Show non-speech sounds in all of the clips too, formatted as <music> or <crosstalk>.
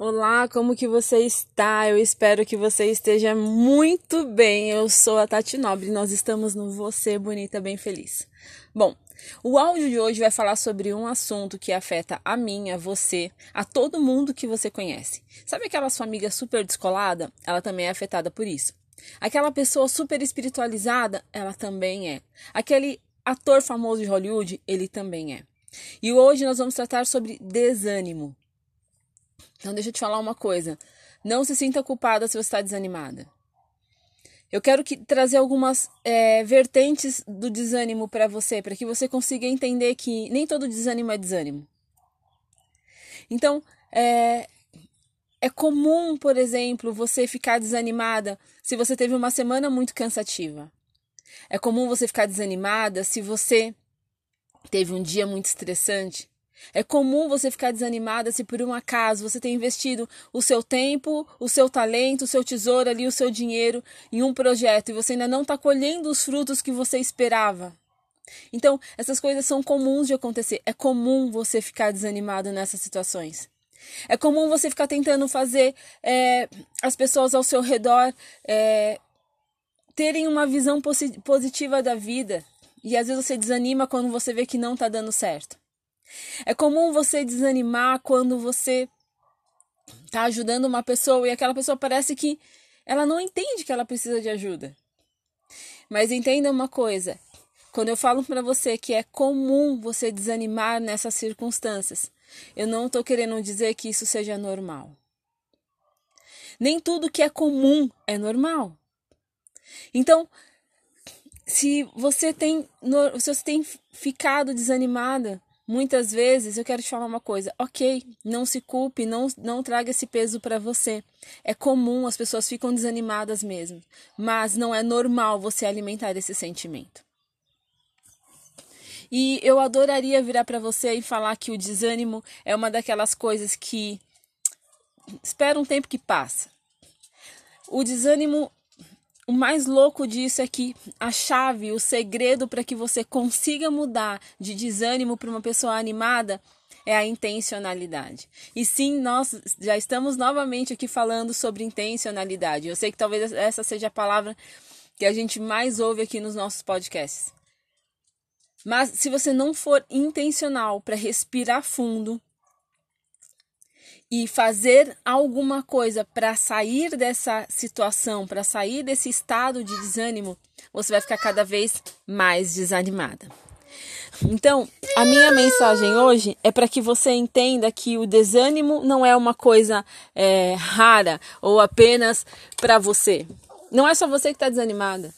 Olá, como que você está? Eu espero que você esteja muito bem. Eu sou a Tati Nobre nós estamos no Você Bonita Bem Feliz. Bom, o áudio de hoje vai falar sobre um assunto que afeta a mim, a você, a todo mundo que você conhece. Sabe aquela sua amiga super descolada? Ela também é afetada por isso. Aquela pessoa super espiritualizada? Ela também é. Aquele ator famoso de Hollywood? Ele também é. E hoje nós vamos tratar sobre desânimo. Então, deixa eu te falar uma coisa. Não se sinta culpada se você está desanimada. Eu quero que, trazer algumas é, vertentes do desânimo para você, para que você consiga entender que nem todo desânimo é desânimo. Então, é, é comum, por exemplo, você ficar desanimada se você teve uma semana muito cansativa. É comum você ficar desanimada se você teve um dia muito estressante. É comum você ficar desanimada se por um acaso você tem investido o seu tempo, o seu talento, o seu tesouro ali, o seu dinheiro em um projeto e você ainda não está colhendo os frutos que você esperava. Então, essas coisas são comuns de acontecer. É comum você ficar desanimado nessas situações. É comum você ficar tentando fazer é, as pessoas ao seu redor é, terem uma visão positiva da vida. E às vezes você desanima quando você vê que não está dando certo. É comum você desanimar quando você está ajudando uma pessoa e aquela pessoa parece que ela não entende que ela precisa de ajuda. Mas entenda uma coisa: quando eu falo para você que é comum você desanimar nessas circunstâncias, eu não estou querendo dizer que isso seja normal. Nem tudo que é comum é normal. Então, se você tem, se você tem ficado desanimada, Muitas vezes eu quero te falar uma coisa, ok, não se culpe, não, não traga esse peso para você. É comum, as pessoas ficam desanimadas mesmo, mas não é normal você alimentar esse sentimento. E eu adoraria virar para você e falar que o desânimo é uma daquelas coisas que espera um tempo que passa. O desânimo o mais louco disso é que a chave, o segredo para que você consiga mudar de desânimo para uma pessoa animada é a intencionalidade. E sim, nós já estamos novamente aqui falando sobre intencionalidade. Eu sei que talvez essa seja a palavra que a gente mais ouve aqui nos nossos podcasts. Mas se você não for intencional para respirar fundo, e fazer alguma coisa para sair dessa situação, para sair desse estado de desânimo, você vai ficar cada vez mais desanimada. Então, a minha mensagem hoje é para que você entenda que o desânimo não é uma coisa é, rara ou apenas para você. Não é só você que está desanimada.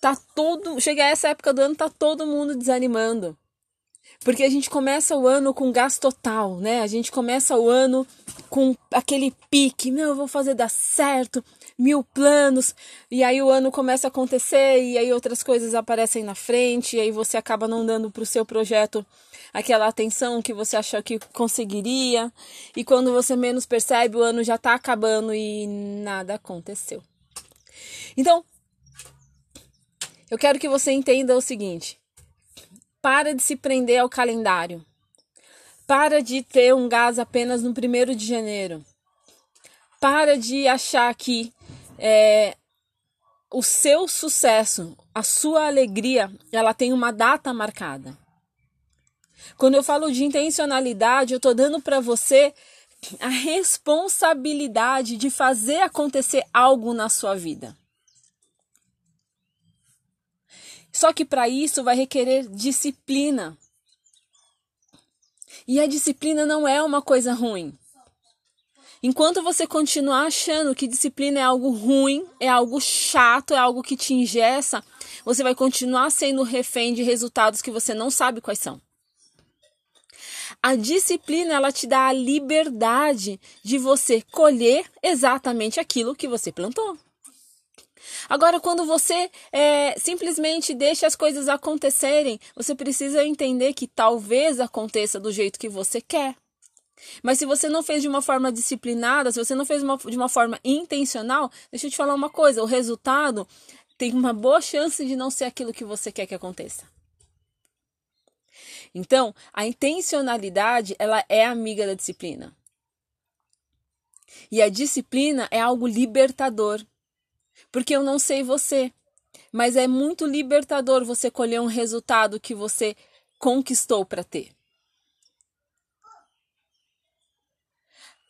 Tá todo, chega essa época do ano, tá todo mundo desanimando. Porque a gente começa o ano com gás total, né? A gente começa o ano com aquele pique, meu, eu vou fazer dar certo, mil planos, e aí o ano começa a acontecer e aí outras coisas aparecem na frente, e aí você acaba não dando para o seu projeto aquela atenção que você achou que conseguiria, e quando você menos percebe, o ano já está acabando e nada aconteceu. Então, eu quero que você entenda o seguinte: para de se prender ao calendário. Para de ter um gás apenas no primeiro de janeiro. Para de achar que é, o seu sucesso, a sua alegria, ela tem uma data marcada. Quando eu falo de intencionalidade, eu estou dando para você a responsabilidade de fazer acontecer algo na sua vida. Só que para isso vai requerer disciplina. E a disciplina não é uma coisa ruim. Enquanto você continuar achando que disciplina é algo ruim, é algo chato, é algo que te ingessa, você vai continuar sendo refém de resultados que você não sabe quais são. A disciplina ela te dá a liberdade de você colher exatamente aquilo que você plantou. Agora, quando você é, simplesmente deixa as coisas acontecerem, você precisa entender que talvez aconteça do jeito que você quer. Mas se você não fez de uma forma disciplinada, se você não fez uma, de uma forma intencional, deixa eu te falar uma coisa: o resultado tem uma boa chance de não ser aquilo que você quer que aconteça. Então, a intencionalidade, ela é amiga da disciplina. E a disciplina é algo libertador. Porque eu não sei você, mas é muito libertador você colher um resultado que você conquistou para ter.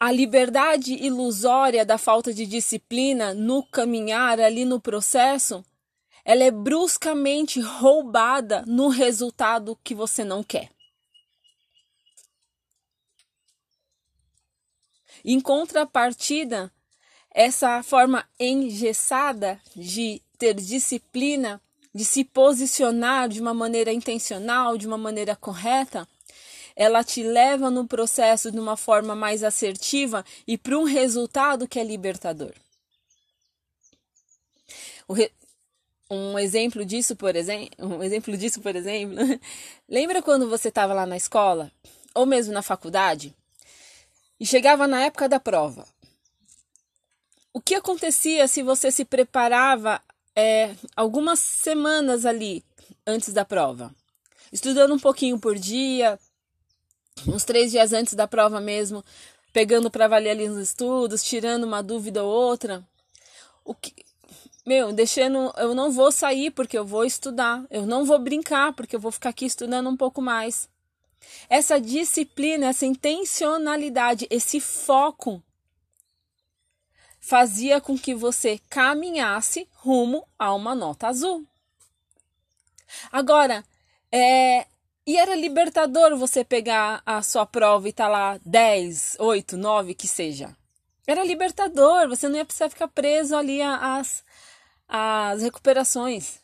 A liberdade ilusória da falta de disciplina no caminhar ali no processo, ela é bruscamente roubada no resultado que você não quer. Em contrapartida, essa forma engessada de ter disciplina, de se posicionar de uma maneira intencional, de uma maneira correta, ela te leva no processo de uma forma mais assertiva e para um resultado que é libertador. Re... Um exemplo disso, por exemplo, um exemplo disso, por exemplo, <laughs> lembra quando você estava lá na escola ou mesmo na faculdade e chegava na época da prova? O que acontecia se você se preparava é, algumas semanas ali antes da prova? Estudando um pouquinho por dia, uns três dias antes da prova mesmo, pegando para valer ali nos estudos, tirando uma dúvida ou outra. O que, meu, deixando, eu não vou sair porque eu vou estudar, eu não vou brincar porque eu vou ficar aqui estudando um pouco mais. Essa disciplina, essa intencionalidade, esse foco fazia com que você caminhasse rumo a uma nota azul. Agora, é, e era libertador você pegar a sua prova e tá lá 10, 8, 9, que seja. Era libertador, você não ia precisar ficar preso ali às, às recuperações.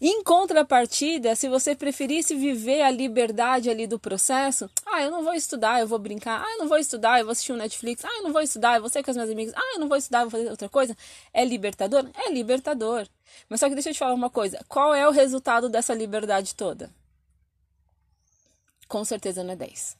Em contrapartida, se você preferisse viver a liberdade ali do processo, ah, eu não vou estudar, eu vou brincar, ah, eu não vou estudar, eu vou assistir um Netflix, ah, eu não vou estudar, eu vou sair com as minhas amigas, ah, eu não vou estudar, eu vou fazer outra coisa, é libertador? É libertador. Mas só que deixa eu te falar uma coisa, qual é o resultado dessa liberdade toda? com certeza não é 10.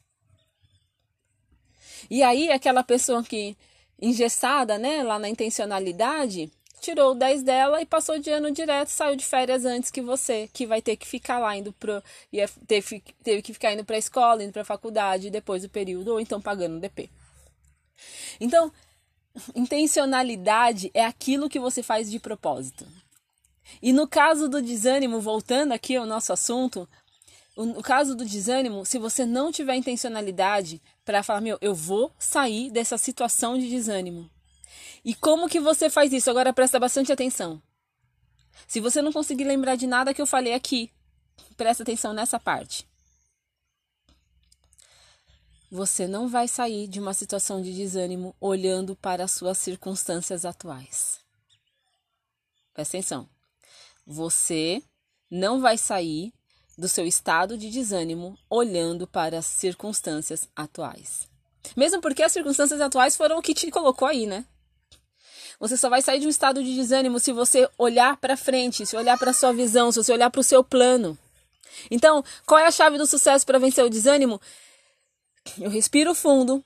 E aí, aquela pessoa que, engessada, né, lá na intencionalidade, tirou o 10 dela e passou de ano direto, saiu de férias antes que você, que vai ter que ficar lá indo pro. Ia ter, teve que ficar indo para escola, indo para faculdade depois do período, ou então pagando DP. Então, intencionalidade é aquilo que você faz de propósito. E no caso do desânimo, voltando aqui ao nosso assunto, no caso do desânimo, se você não tiver intencionalidade para falar, meu, eu vou sair dessa situação de desânimo. E como que você faz isso? Agora presta bastante atenção. Se você não conseguir lembrar de nada que eu falei aqui, presta atenção nessa parte. Você não vai sair de uma situação de desânimo olhando para as suas circunstâncias atuais. Presta atenção. Você não vai sair do seu estado de desânimo olhando para as circunstâncias atuais. Mesmo porque as circunstâncias atuais foram o que te colocou aí, né? Você só vai sair de um estado de desânimo se você olhar para frente, se olhar para sua visão, se você olhar para o seu plano. Então, qual é a chave do sucesso para vencer o desânimo? Eu respiro fundo,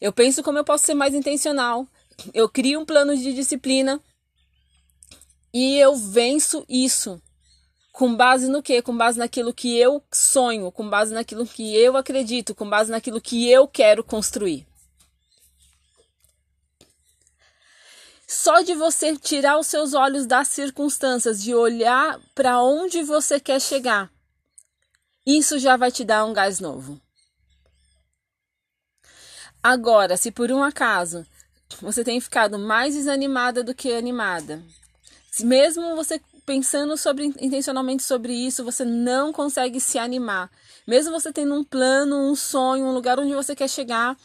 eu penso como eu posso ser mais intencional, eu crio um plano de disciplina e eu venço isso com base no quê? Com base naquilo que eu sonho, com base naquilo que eu acredito, com base naquilo que eu quero construir. Só de você tirar os seus olhos das circunstâncias, de olhar para onde você quer chegar, isso já vai te dar um gás novo. Agora, se por um acaso você tem ficado mais desanimada do que animada, mesmo você pensando sobre intencionalmente sobre isso, você não consegue se animar. Mesmo você tendo um plano, um sonho, um lugar onde você quer chegar,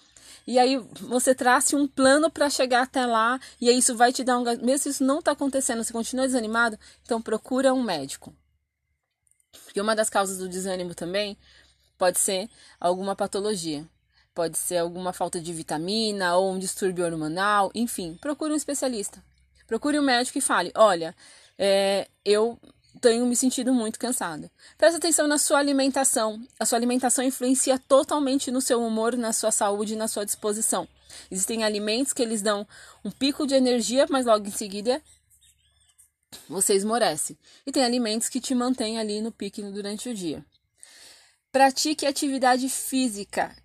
e aí você trace um plano para chegar até lá, e aí isso vai te dar um mesmo se isso não está acontecendo, você continua desanimado, então procura um médico. Porque uma das causas do desânimo também pode ser alguma patologia. Pode ser alguma falta de vitamina ou um distúrbio hormonal, enfim, procure um especialista. Procure um médico e fale: olha, é, eu tenho me sentido muito cansada. Presta atenção na sua alimentação. A sua alimentação influencia totalmente no seu humor, na sua saúde e na sua disposição. Existem alimentos que eles dão um pico de energia, mas logo em seguida você esmorece. E tem alimentos que te mantêm ali no pique durante o dia. Pratique atividade física.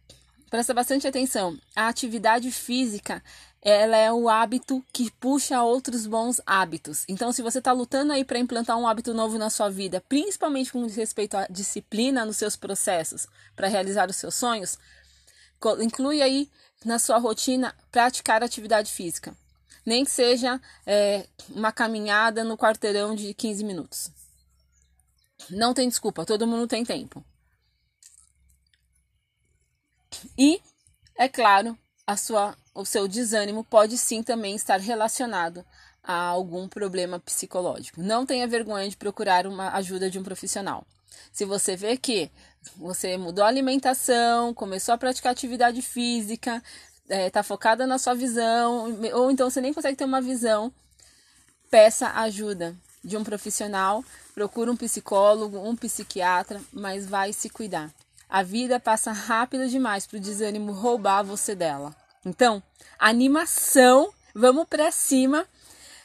presta bastante atenção. A atividade física, ela é o hábito que puxa outros bons hábitos. Então, se você está lutando aí para implantar um hábito novo na sua vida, principalmente com respeito à disciplina nos seus processos para realizar os seus sonhos, inclui aí na sua rotina praticar atividade física. Nem que seja é, uma caminhada no quarteirão de 15 minutos. Não tem desculpa, todo mundo tem tempo. E, é claro, a sua, o seu desânimo pode sim também estar relacionado a algum problema psicológico. Não tenha vergonha de procurar uma ajuda de um profissional. Se você vê que você mudou a alimentação, começou a praticar atividade física, está é, tá focada na sua visão, ou então você nem consegue ter uma visão, peça ajuda de um profissional, procure um psicólogo, um psiquiatra, mas vai se cuidar. A vida passa rápida demais para o desânimo roubar você dela. Então, animação, vamos para cima.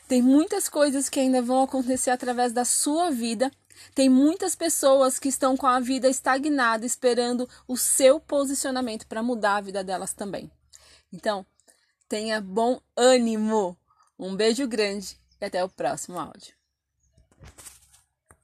Tem muitas coisas que ainda vão acontecer através da sua vida. Tem muitas pessoas que estão com a vida estagnada, esperando o seu posicionamento para mudar a vida delas também. Então, tenha bom ânimo. Um beijo grande e até o próximo áudio.